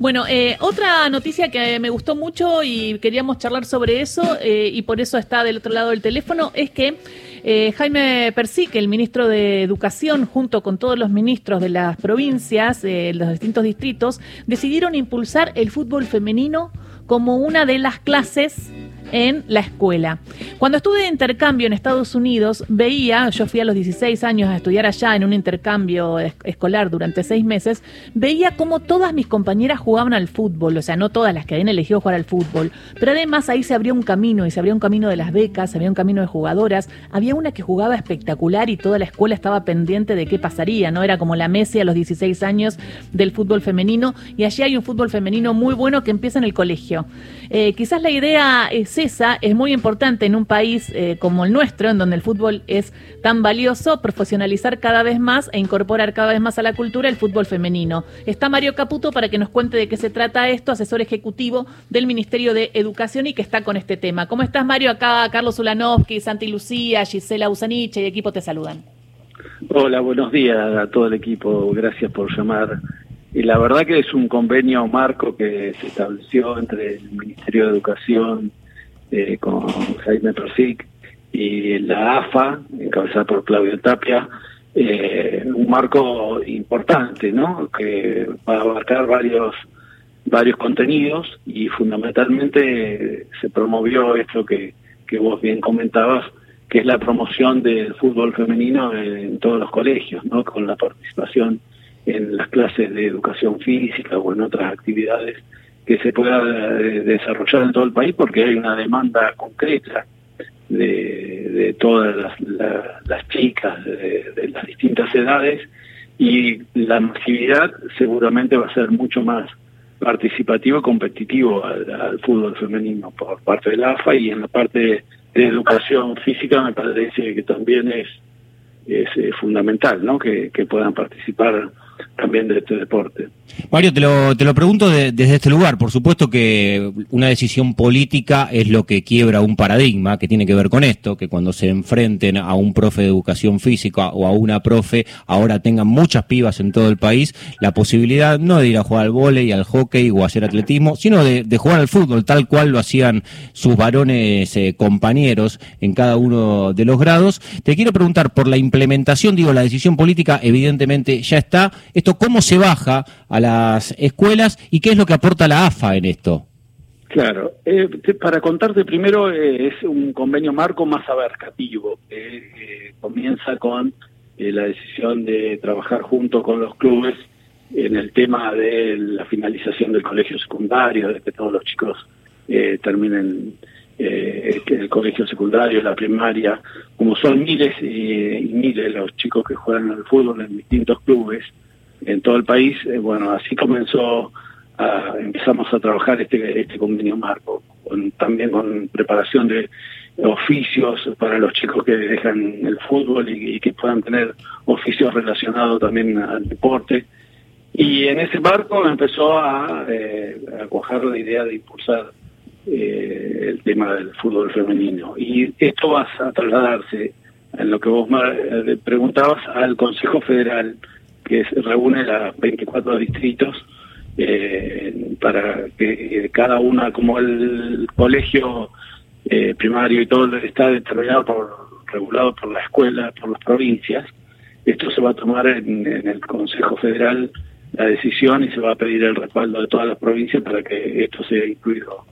Bueno, eh, otra noticia que me gustó mucho y queríamos charlar sobre eso eh, y por eso está del otro lado del teléfono es que eh, Jaime Persic, el ministro de Educación, junto con todos los ministros de las provincias, de los distintos distritos, decidieron impulsar el fútbol femenino como una de las clases en la escuela. Cuando estuve de intercambio en Estados Unidos, veía, yo fui a los 16 años a estudiar allá en un intercambio escolar durante seis meses, veía cómo todas mis compañeras jugaban al fútbol, o sea, no todas las que habían elegido jugar al fútbol, pero además ahí se abrió un camino y se abrió un camino de las becas, se abrió un camino de jugadoras, había una que jugaba espectacular y toda la escuela estaba pendiente de qué pasaría, ¿no? Era como la Messi a los 16 años del fútbol femenino y allí hay un fútbol femenino muy bueno que empieza en el colegio. Eh, quizás la idea es esa, es muy importante en un país eh, como el nuestro, en donde el fútbol es tan valioso, profesionalizar cada vez más e incorporar cada vez más a la cultura el fútbol femenino. Está Mario Caputo para que nos cuente de qué se trata esto, asesor ejecutivo del Ministerio de Educación y que está con este tema. ¿Cómo estás, Mario? Acá Carlos Ulanovsky, Santi Lucía, Gisela Usaniche y equipo te saludan. Hola, buenos días a todo el equipo. Gracias por llamar y la verdad que es un convenio marco que se estableció entre el Ministerio de Educación eh, con Jaime Persic y la AFA, encabezada por Claudio Tapia, eh, un marco importante, ¿no? Que va a abarcar varios varios contenidos y fundamentalmente se promovió esto que, que vos bien comentabas, que es la promoción del fútbol femenino en todos los colegios, ¿no? Con la participación en las clases de educación física o en otras actividades que se pueda eh, desarrollar en todo el país porque hay una demanda concreta de, de todas las, chicas de, las distintas edades y la masividad seguramente va a ser mucho más participativo y competitivo al, fútbol femenino por parte del AFA y en la parte de educación física me parece que también es, es, eh, fundamental ¿no? que, que puedan participar también de este deporte. Mario, te lo, te lo pregunto desde este lugar. Por supuesto que una decisión política es lo que quiebra un paradigma que tiene que ver con esto, que cuando se enfrenten a un profe de educación física o a una profe, ahora tengan muchas pibas en todo el país, la posibilidad no de ir a jugar al vóley, al hockey o a hacer atletismo, sino de, jugar al fútbol, tal cual lo hacían sus varones eh, compañeros en cada uno de los grados. Te quiero preguntar por la implementación, digo, la decisión política evidentemente ya está. Esto, ¿cómo se baja a las escuelas y qué es lo que aporta la AFA en esto? Claro, eh, para contarte primero eh, es un convenio marco más abarcativo. Eh, comienza con la decisión de trabajar junto con los clubes en el tema de la finalización del colegio secundario, de que todos los chicos terminen el colegio secundario, la primaria, como son miles y miles los chicos que juegan al fútbol en distintos clubes, en todo el país. Eh, bueno, así comenzó, a, empezamos a trabajar este, este convenio marco, también con preparación de oficios para los chicos que dejan el fútbol y, que puedan tener oficios relacionados también al deporte. Y en ese marco empezó a, eh, a la idea de impulsar eh, el tema del fútbol femenino. Y esto va a trasladarse, en lo que vos me preguntabas, al Consejo Federal que reúne los 24 distritos eh, para que cada una, como el colegio eh, primario y todo está determinado por regulado por la escuela, por las provincias, esto se va a tomar en, el Consejo Federal la decisión y se va a pedir el respaldo de todas las provincias para que esto sea incluido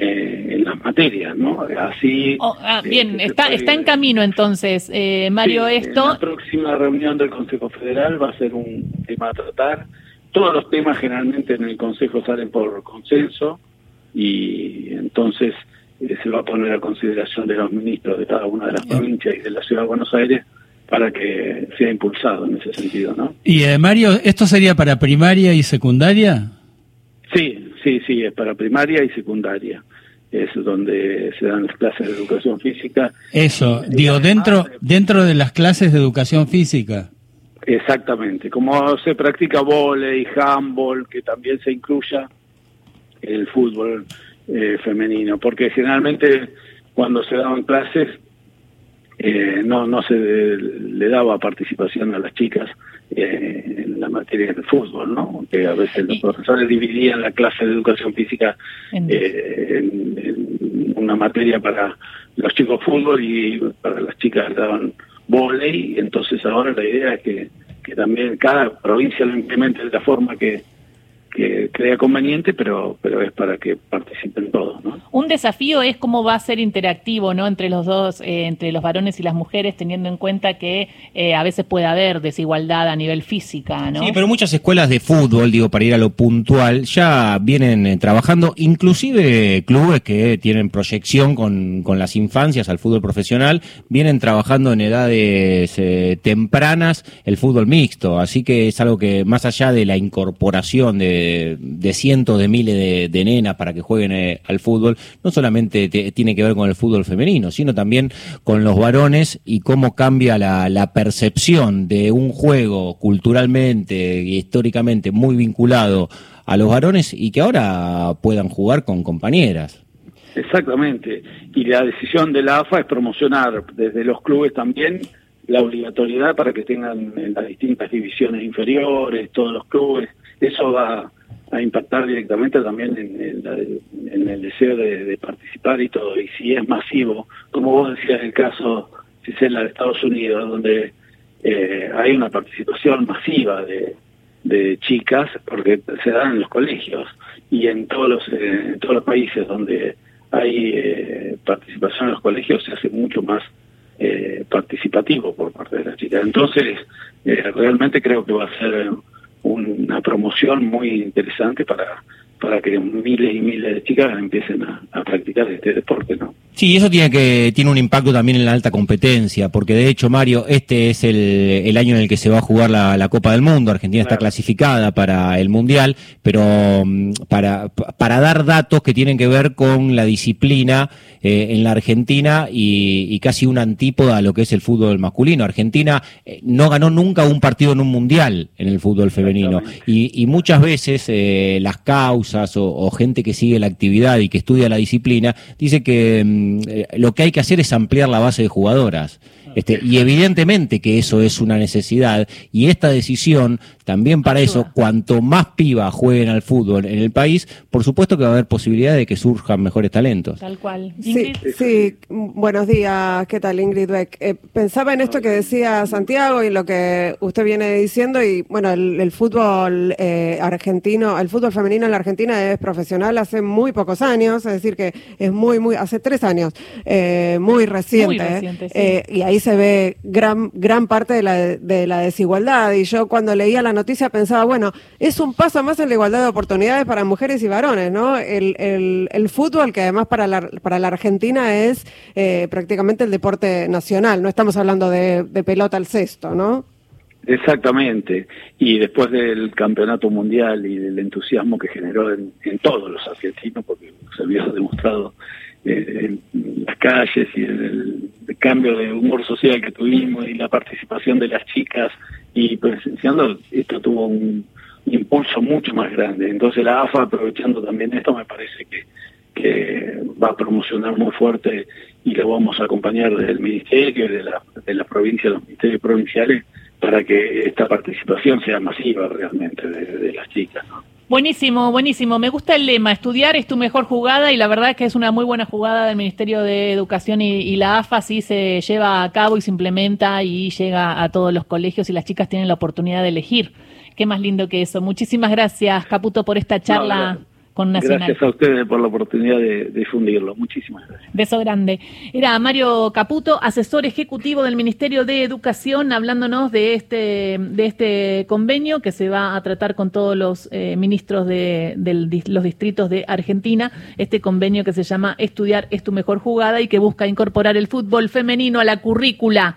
eh, en las materias, ¿no? Así. Oh, ah, bien, está está en camino entonces, eh, Mario. esto. la próxima reunión del Consejo Federal va a ser un tema a tratar. Todos los temas generalmente en el Consejo salen por consenso y entonces eh, se va a poner a consideración de los ministros de cada una de las provincias y de la Ciudad de Buenos Aires para que sea impulsado en ese sentido, ¿no? Y Mario, ¿esto sería para primaria y secundaria? Sí, Sí, es para primaria y secundaria. Es donde se dan las clases de educación física. Eso, digo, dentro, dentro de las clases de educación física. Exactamente, como se practica volei, handball, que también se incluya el fútbol eh, femenino, porque generalmente cuando se daban clases eh, no, no se le daba participación a las chicas eh, en la materia del fútbol, ¿no? Que a veces los profesores dividían la clase de educación física eh, en, una materia para los chicos fútbol y para las chicas daban volei, entonces ahora la idea es que, que también cada provincia lo implemente de la forma que, que crea conveniente, pero, pero es para que participen todos. Un desafío es cómo va a ser interactivo ¿no? entre los dos, eh, entre los varones y las mujeres, teniendo en cuenta que eh, a veces puede haber desigualdad a nivel física. ¿no? Sí, pero muchas escuelas de fútbol, digo, para ir a lo puntual, ya vienen eh, trabajando, inclusive clubes que tienen proyección con, con, las infancias al fútbol profesional, vienen trabajando en edades tempranas el fútbol mixto, así que es algo que más allá de la incorporación de de, cientos de miles de, nenas para que jueguen eh, al fútbol, no solamente tiene que ver con el fútbol femenino, sino también con los varones y cómo cambia la, percepción de un juego culturalmente y históricamente muy vinculado a los varones y que ahora puedan jugar con compañeras. Exactamente. Y la decisión de la AFA es promocionar desde los clubes también la obligatoriedad para que tengan en las distintas divisiones inferiores, todos los clubes, eso va a impactar directamente también en, el deseo de, participar y todo. Y si es masivo, como vos decías, el caso, si es en la de Estados Unidos, donde eh, hay una participación masiva de, chicas, porque se dan en los colegios y en todos los, eh, en todos los países donde hay eh, participación en los colegios se hace mucho más participativo por parte de las chicas. Entonces, realmente creo que va a ser una promoción muy interesante para, para que miles y miles de chicas empiecen a, practicar este deporte, ¿no? Sí, eso tiene que tiene un impacto también en la alta competencia, porque de hecho, Mario, este es el, el año en el que se va a jugar la, Copa del Mundo. Argentina está clasificada para el Mundial, pero mm, para, para dar datos que tienen que ver con la disciplina eh, en la Argentina y, casi una antípoda a lo que es el fútbol masculino. Argentina eh, no ganó nunca un partido en un Mundial en el fútbol femenino y, muchas veces eh, las causas o, gente que sigue la actividad y que estudia la disciplina dice que mm, eh, lo que hay que hacer es ampliar la base de jugadoras. Este, y evidentemente que eso es una necesidad y esta decisión también para eso, cuanto más pibas jueguen al fútbol en el país, por supuesto que va a haber posibilidad de que surjan mejores talentos. Tal cual. Sí, sí, buenos días, ¿qué tal Ingrid Beck? Eh, pensaba en esto que decía Santiago y lo que usted viene diciendo y bueno, el, fútbol eh, argentino, el fútbol femenino en la Argentina es profesional hace muy pocos años, es decir que es muy, muy, hace tres años, eh, muy reciente. Muy reciente sí. y ahí se ve gran, gran parte de la, de la desigualdad. Y yo cuando leía la noticia pensaba, bueno, es un paso más en la igualdad de oportunidades para mujeres y varones, ¿no? El, el, fútbol, que además para la, para la Argentina es eh, prácticamente el deporte nacional, no estamos hablando de, pelota al cesto, ¿no? Exactamente. Y después del campeonato mundial y del entusiasmo que generó en, en todos los argentinos, porque se había demostrado en las calles y el, cambio de humor social que tuvimos y la participación de las chicas y presenciando, esto tuvo un impulso mucho más grande. Entonces la AFA, aprovechando también esto, me parece que, que va a promocionar muy fuerte y lo vamos a acompañar desde el Ministerio y de la, de provincia, los ministerios provinciales, para que esta participación sea masiva realmente de, las chicas. Buenísimo, buenísimo. Me gusta el lema, estudiar es tu mejor jugada y la verdad es que es una muy buena jugada del Ministerio de Educación y, la AFA sí se lleva a cabo y se implementa y llega a todos los colegios y las chicas tienen la oportunidad de elegir. Qué más lindo que eso. Muchísimas gracias, Caputo, por esta charla. Gracias a ustedes por la oportunidad de, difundirlo. Muchísimas gracias. Beso grande. Era Mario Caputo, asesor ejecutivo del Ministerio de Educación, hablándonos de este, de este convenio que se va a tratar con todos los eh, ministros de, de los distritos de Argentina. Este convenio que se llama Estudiar es tu mejor jugada y que busca incorporar el fútbol femenino a la currícula.